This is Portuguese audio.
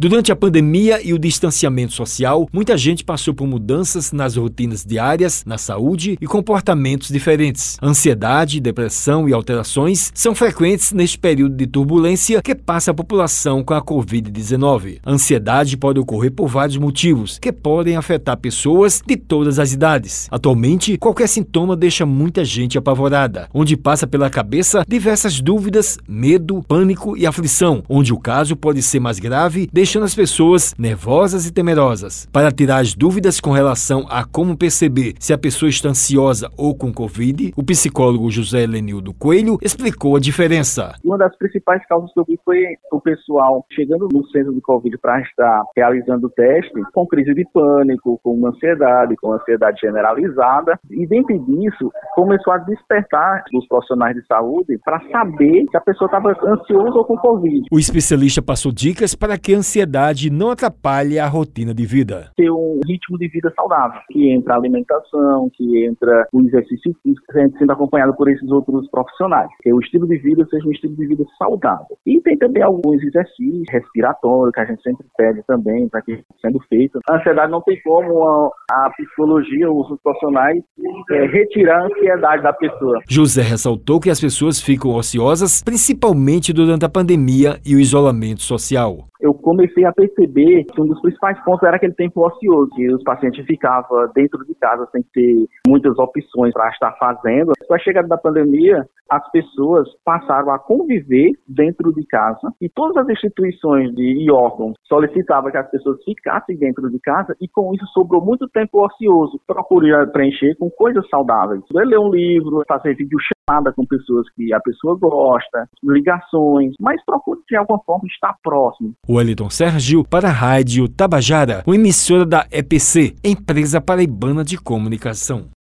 Durante a pandemia e o distanciamento social, muita gente passou por mudanças nas rotinas diárias, na saúde e comportamentos diferentes. Ansiedade, depressão e alterações são frequentes neste período de turbulência que passa a população com a Covid-19. Ansiedade pode ocorrer por vários motivos, que podem afetar pessoas de todas as idades. Atualmente, qualquer sintoma deixa muita gente apavorada, onde passa pela cabeça diversas dúvidas, medo, pânico e aflição, onde o caso pode ser mais grave, deixando as pessoas nervosas e temerosas. Para tirar as dúvidas com relação a como perceber se a pessoa está ansiosa ou com Covid, o psicólogo José Lenildo Coelho explicou a diferença. Uma das principais causas que eu vi foi o pessoal chegando no centro de Covid para estar realizando o teste com crise de pânico, com ansiedade, com ansiedade generalizada. E dentro disso, começou a despertar os profissionais de saúde para saber se a pessoa estava ansiosa ou com Covid. O especialista passou dicas para que a ansiedade ansiedade não atrapalhe a rotina de vida. Ter um ritmo de vida saudável, que entra a alimentação, que entra o exercício físico, sendo acompanhado por esses outros profissionais. Que o estilo de vida seja um estilo de vida saudável. E tem também alguns exercícios respiratórios que a gente sempre pede também para que sendo feito. A ansiedade não tem como a, a psicologia ou os profissionais é, retirar a ansiedade da pessoa. José ressaltou que as pessoas ficam ociosas principalmente durante a pandemia e o isolamento social eu comecei a perceber que um dos principais pontos era aquele tempo ocioso, que os pacientes ficavam dentro de casa sem ter muitas opções para estar fazendo. Com a chegada da pandemia, as pessoas passaram a conviver dentro de casa e todas as instituições de, e órgãos solicitavam que as pessoas ficassem dentro de casa e com isso sobrou muito tempo ocioso. Procure preencher com coisas saudáveis. Ler um livro, fazer vídeo chamada com pessoas que a pessoa gosta, ligações, mas procure de alguma forma estar próximo. Wellington Sergio para a Rádio Tabajara, uma emissora da EPC, Empresa Paraibana de Comunicação.